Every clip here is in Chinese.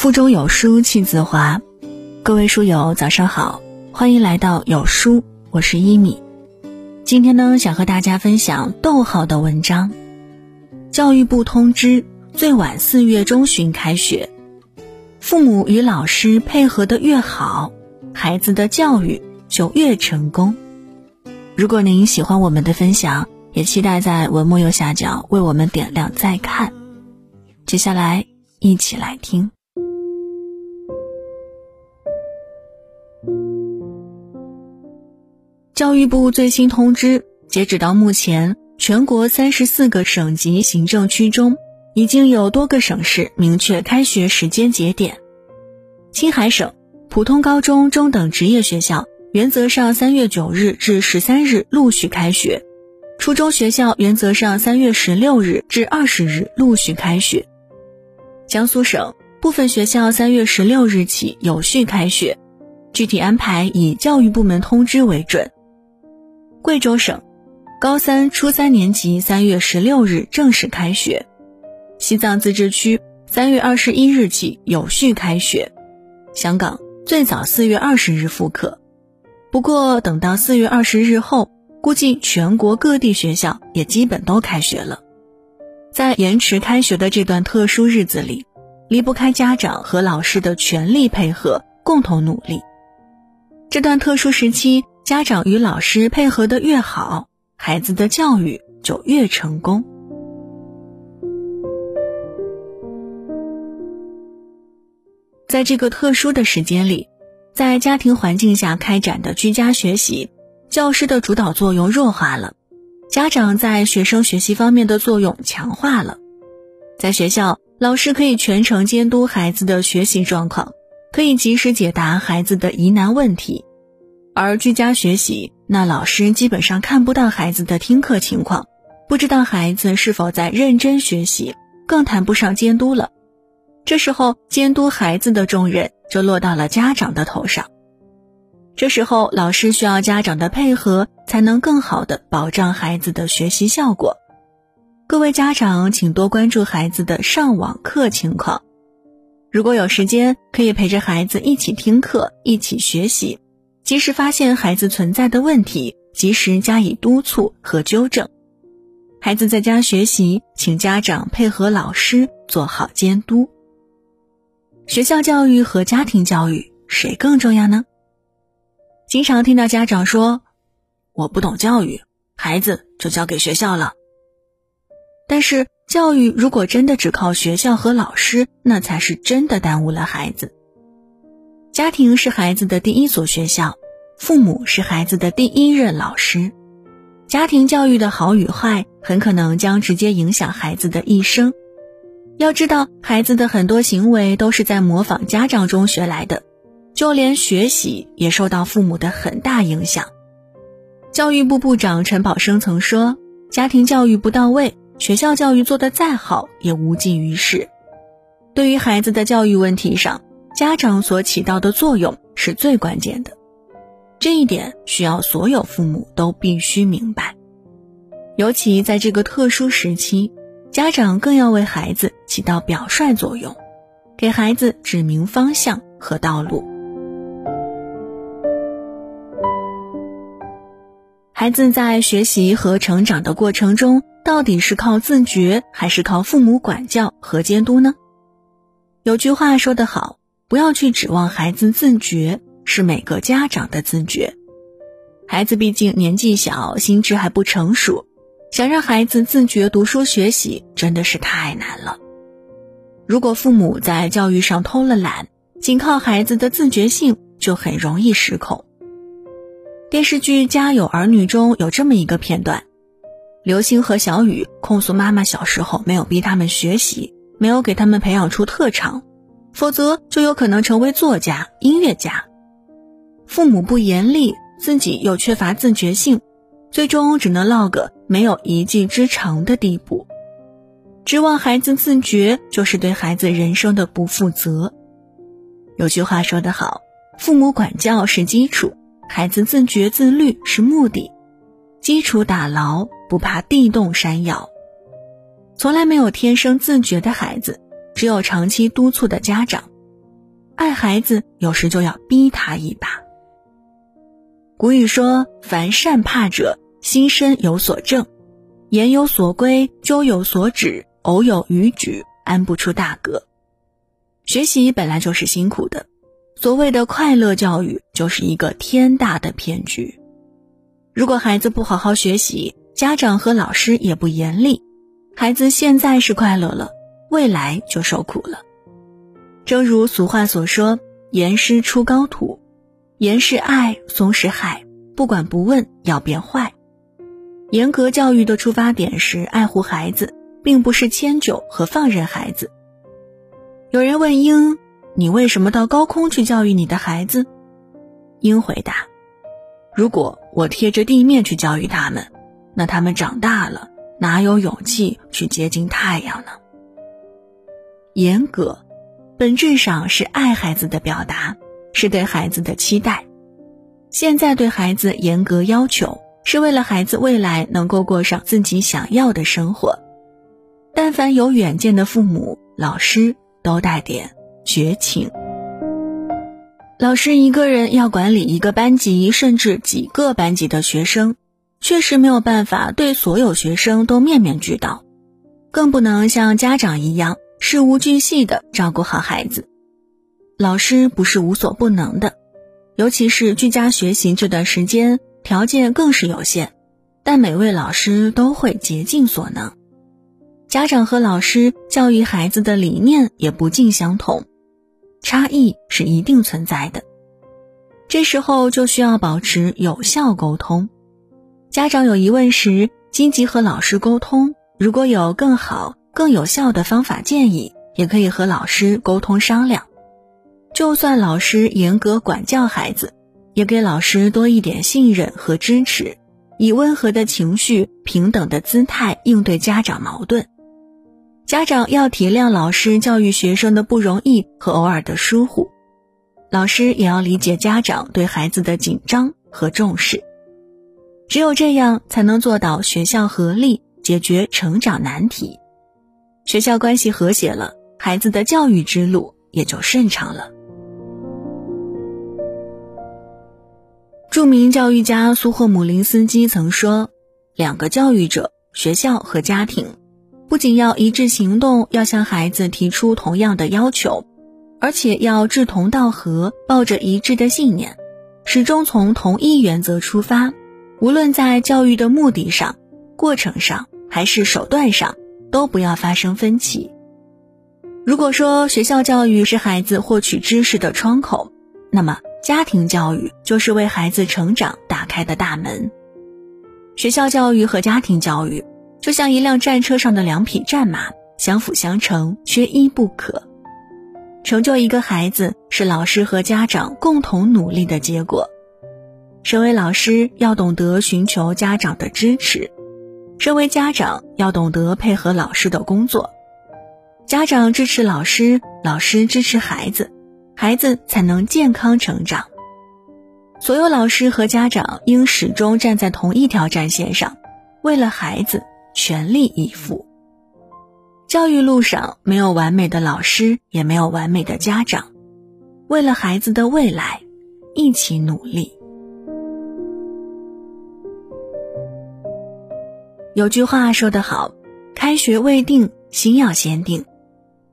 腹中有书气自华，各位书友早上好，欢迎来到有书，我是一米。今天呢，想和大家分享逗号的文章。教育部通知，最晚四月中旬开学，父母与老师配合的越好，孩子的教育就越成功。如果您喜欢我们的分享，也期待在文末右下角为我们点亮再看。接下来，一起来听。教育部最新通知，截止到目前，全国三十四个省级行政区中，已经有多个省市明确开学时间节点。青海省普通高中中等职业学校原则上三月九日至十三日陆续开学，初中学校原则上三月十六日至二十日陆续开学。江苏省部分学校三月十六日起有序开学，具体安排以教育部门通知为准。贵州省高三、初三年级三月十六日正式开学，西藏自治区三月二十一日起有序开学，香港最早四月二十日复课。不过，等到四月二十日后，估计全国各地学校也基本都开学了。在延迟开学的这段特殊日子里，离不开家长和老师的全力配合，共同努力。这段特殊时期。家长与老师配合的越好，孩子的教育就越成功。在这个特殊的时间里，在家庭环境下开展的居家学习，教师的主导作用弱化了，家长在学生学习方面的作用强化了。在学校，老师可以全程监督孩子的学习状况，可以及时解答孩子的疑难问题。而居家学习，那老师基本上看不到孩子的听课情况，不知道孩子是否在认真学习，更谈不上监督了。这时候，监督孩子的重任就落到了家长的头上。这时候，老师需要家长的配合，才能更好的保障孩子的学习效果。各位家长，请多关注孩子的上网课情况，如果有时间，可以陪着孩子一起听课，一起学习。及时发现孩子存在的问题，及时加以督促和纠正。孩子在家学习，请家长配合老师做好监督。学校教育和家庭教育谁更重要呢？经常听到家长说：“我不懂教育，孩子就交给学校了。”但是，教育如果真的只靠学校和老师，那才是真的耽误了孩子。家庭是孩子的第一所学校。父母是孩子的第一任老师，家庭教育的好与坏，很可能将直接影响孩子的一生。要知道，孩子的很多行为都是在模仿家长中学来的，就连学习也受到父母的很大影响。教育部部长陈宝生曾说：“家庭教育不到位，学校教育做得再好也无济于事。”对于孩子的教育问题上，家长所起到的作用是最关键的。这一点需要所有父母都必须明白，尤其在这个特殊时期，家长更要为孩子起到表率作用，给孩子指明方向和道路。孩子在学习和成长的过程中，到底是靠自觉还是靠父母管教和监督呢？有句话说得好，不要去指望孩子自觉。是每个家长的自觉，孩子毕竟年纪小，心智还不成熟，想让孩子自觉读书学习真的是太难了。如果父母在教育上偷了懒，仅靠孩子的自觉性，就很容易失控。电视剧《家有儿女》中有这么一个片段，刘星和小雨控诉妈妈小时候没有逼他们学习，没有给他们培养出特长，否则就有可能成为作家、音乐家。父母不严厉，自己又缺乏自觉性，最终只能落个没有一技之长的地步。指望孩子自觉，就是对孩子人生的不负责。有句话说得好，父母管教是基础，孩子自觉自律是目的。基础打牢，不怕地动山摇。从来没有天生自觉的孩子，只有长期督促的家长，爱孩子有时就要逼他一把。古语说：“凡善怕者，心身有所正，言有所归，咎有所止，偶有逾矩，安不出大格。”学习本来就是辛苦的，所谓的快乐教育就是一个天大的骗局。如果孩子不好好学习，家长和老师也不严厉，孩子现在是快乐了，未来就受苦了。正如俗话所说：“严师出高徒。”严是爱，松是害，不管不问要变坏。严格教育的出发点是爱护孩子，并不是迁就和放任孩子。有人问鹰：“你为什么到高空去教育你的孩子？”鹰回答：“如果我贴着地面去教育他们，那他们长大了哪有勇气去接近太阳呢？”严格，本质上是爱孩子的表达。是对孩子的期待，现在对孩子严格要求，是为了孩子未来能够过上自己想要的生活。但凡有远见的父母、老师，都带点绝情。老师一个人要管理一个班级，甚至几个班级的学生，确实没有办法对所有学生都面面俱到，更不能像家长一样事无巨细的照顾好孩子。老师不是无所不能的，尤其是居家学习这段时间，条件更是有限。但每位老师都会竭尽所能。家长和老师教育孩子的理念也不尽相同，差异是一定存在的。这时候就需要保持有效沟通。家长有疑问时，积极和老师沟通。如果有更好、更有效的方法建议，也可以和老师沟通商量。就算老师严格管教孩子，也给老师多一点信任和支持，以温和的情绪、平等的姿态应对家长矛盾。家长要体谅老师教育学生的不容易和偶尔的疏忽，老师也要理解家长对孩子的紧张和重视。只有这样，才能做到学校合力解决成长难题。学校关系和谐了，孩子的教育之路也就顺畅了。著名教育家苏霍姆林斯基曾说：“两个教育者，学校和家庭，不仅要一致行动，要向孩子提出同样的要求，而且要志同道合，抱着一致的信念，始终从同一原则出发。无论在教育的目的上、过程上还是手段上，都不要发生分歧。如果说学校教育是孩子获取知识的窗口，那么。”家庭教育就是为孩子成长打开的大门，学校教育和家庭教育就像一辆战车上的两匹战马，相辅相成，缺一不可。成就一个孩子是老师和家长共同努力的结果。身为老师，要懂得寻求家长的支持；身为家长，要懂得配合老师的工作。家长支持老师，老师支持孩子。孩子才能健康成长。所有老师和家长应始终站在同一条战线上，为了孩子全力以赴。教育路上没有完美的老师，也没有完美的家长，为了孩子的未来，一起努力。有句话说得好：“开学未定，心要先定。”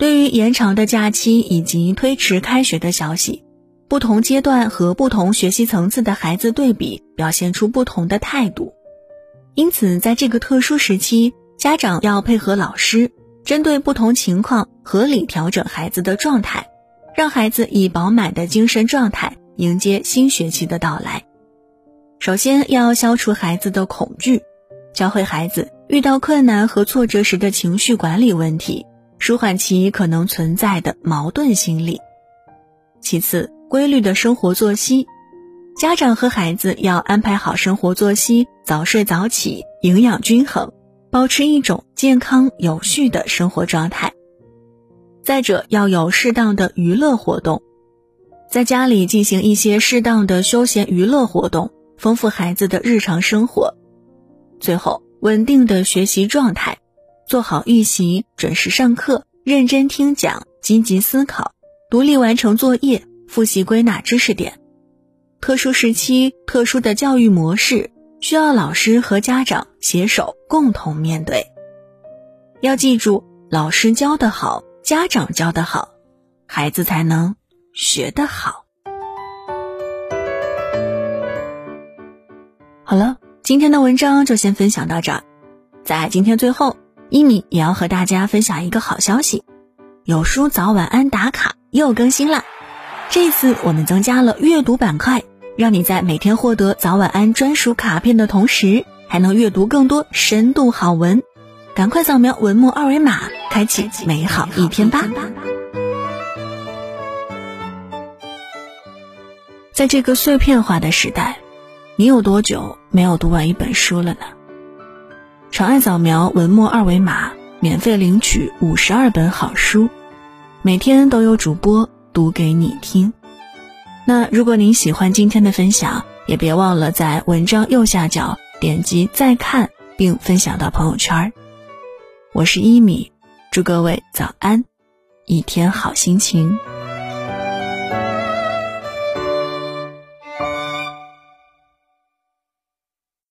对于延长的假期以及推迟开学的消息，不同阶段和不同学习层次的孩子对比，表现出不同的态度。因此，在这个特殊时期，家长要配合老师，针对不同情况合理调整孩子的状态，让孩子以饱满的精神状态迎接新学期的到来。首先要消除孩子的恐惧，教会孩子遇到困难和挫折时的情绪管理问题。舒缓其可能存在的矛盾心理。其次，规律的生活作息，家长和孩子要安排好生活作息，早睡早起，营养均衡，保持一种健康有序的生活状态。再者，要有适当的娱乐活动，在家里进行一些适当的休闲娱乐活动，丰富孩子的日常生活。最后，稳定的学习状态。做好预习，准时上课，认真听讲，积极思考，独立完成作业，复习归纳知识点。特殊时期，特殊的教育模式需要老师和家长携手共同面对。要记住，老师教得好，家长教得好，孩子才能学得好。好了，今天的文章就先分享到这儿。在今天最后，一米也要和大家分享一个好消息：有书早晚安打卡又更新啦。这次我们增加了阅读板块，让你在每天获得早晚安专属卡片的同时，还能阅读更多深度好文。赶快扫描文末二维码，开启美好一天吧！在这个碎片化的时代，你有多久没有读完一本书了呢？长按扫描文末二维码，免费领取五十二本好书，每天都有主播。读给你听。那如果您喜欢今天的分享，也别忘了在文章右下角点击再看，并分享到朋友圈。我是一米，祝各位早安，一天好心情。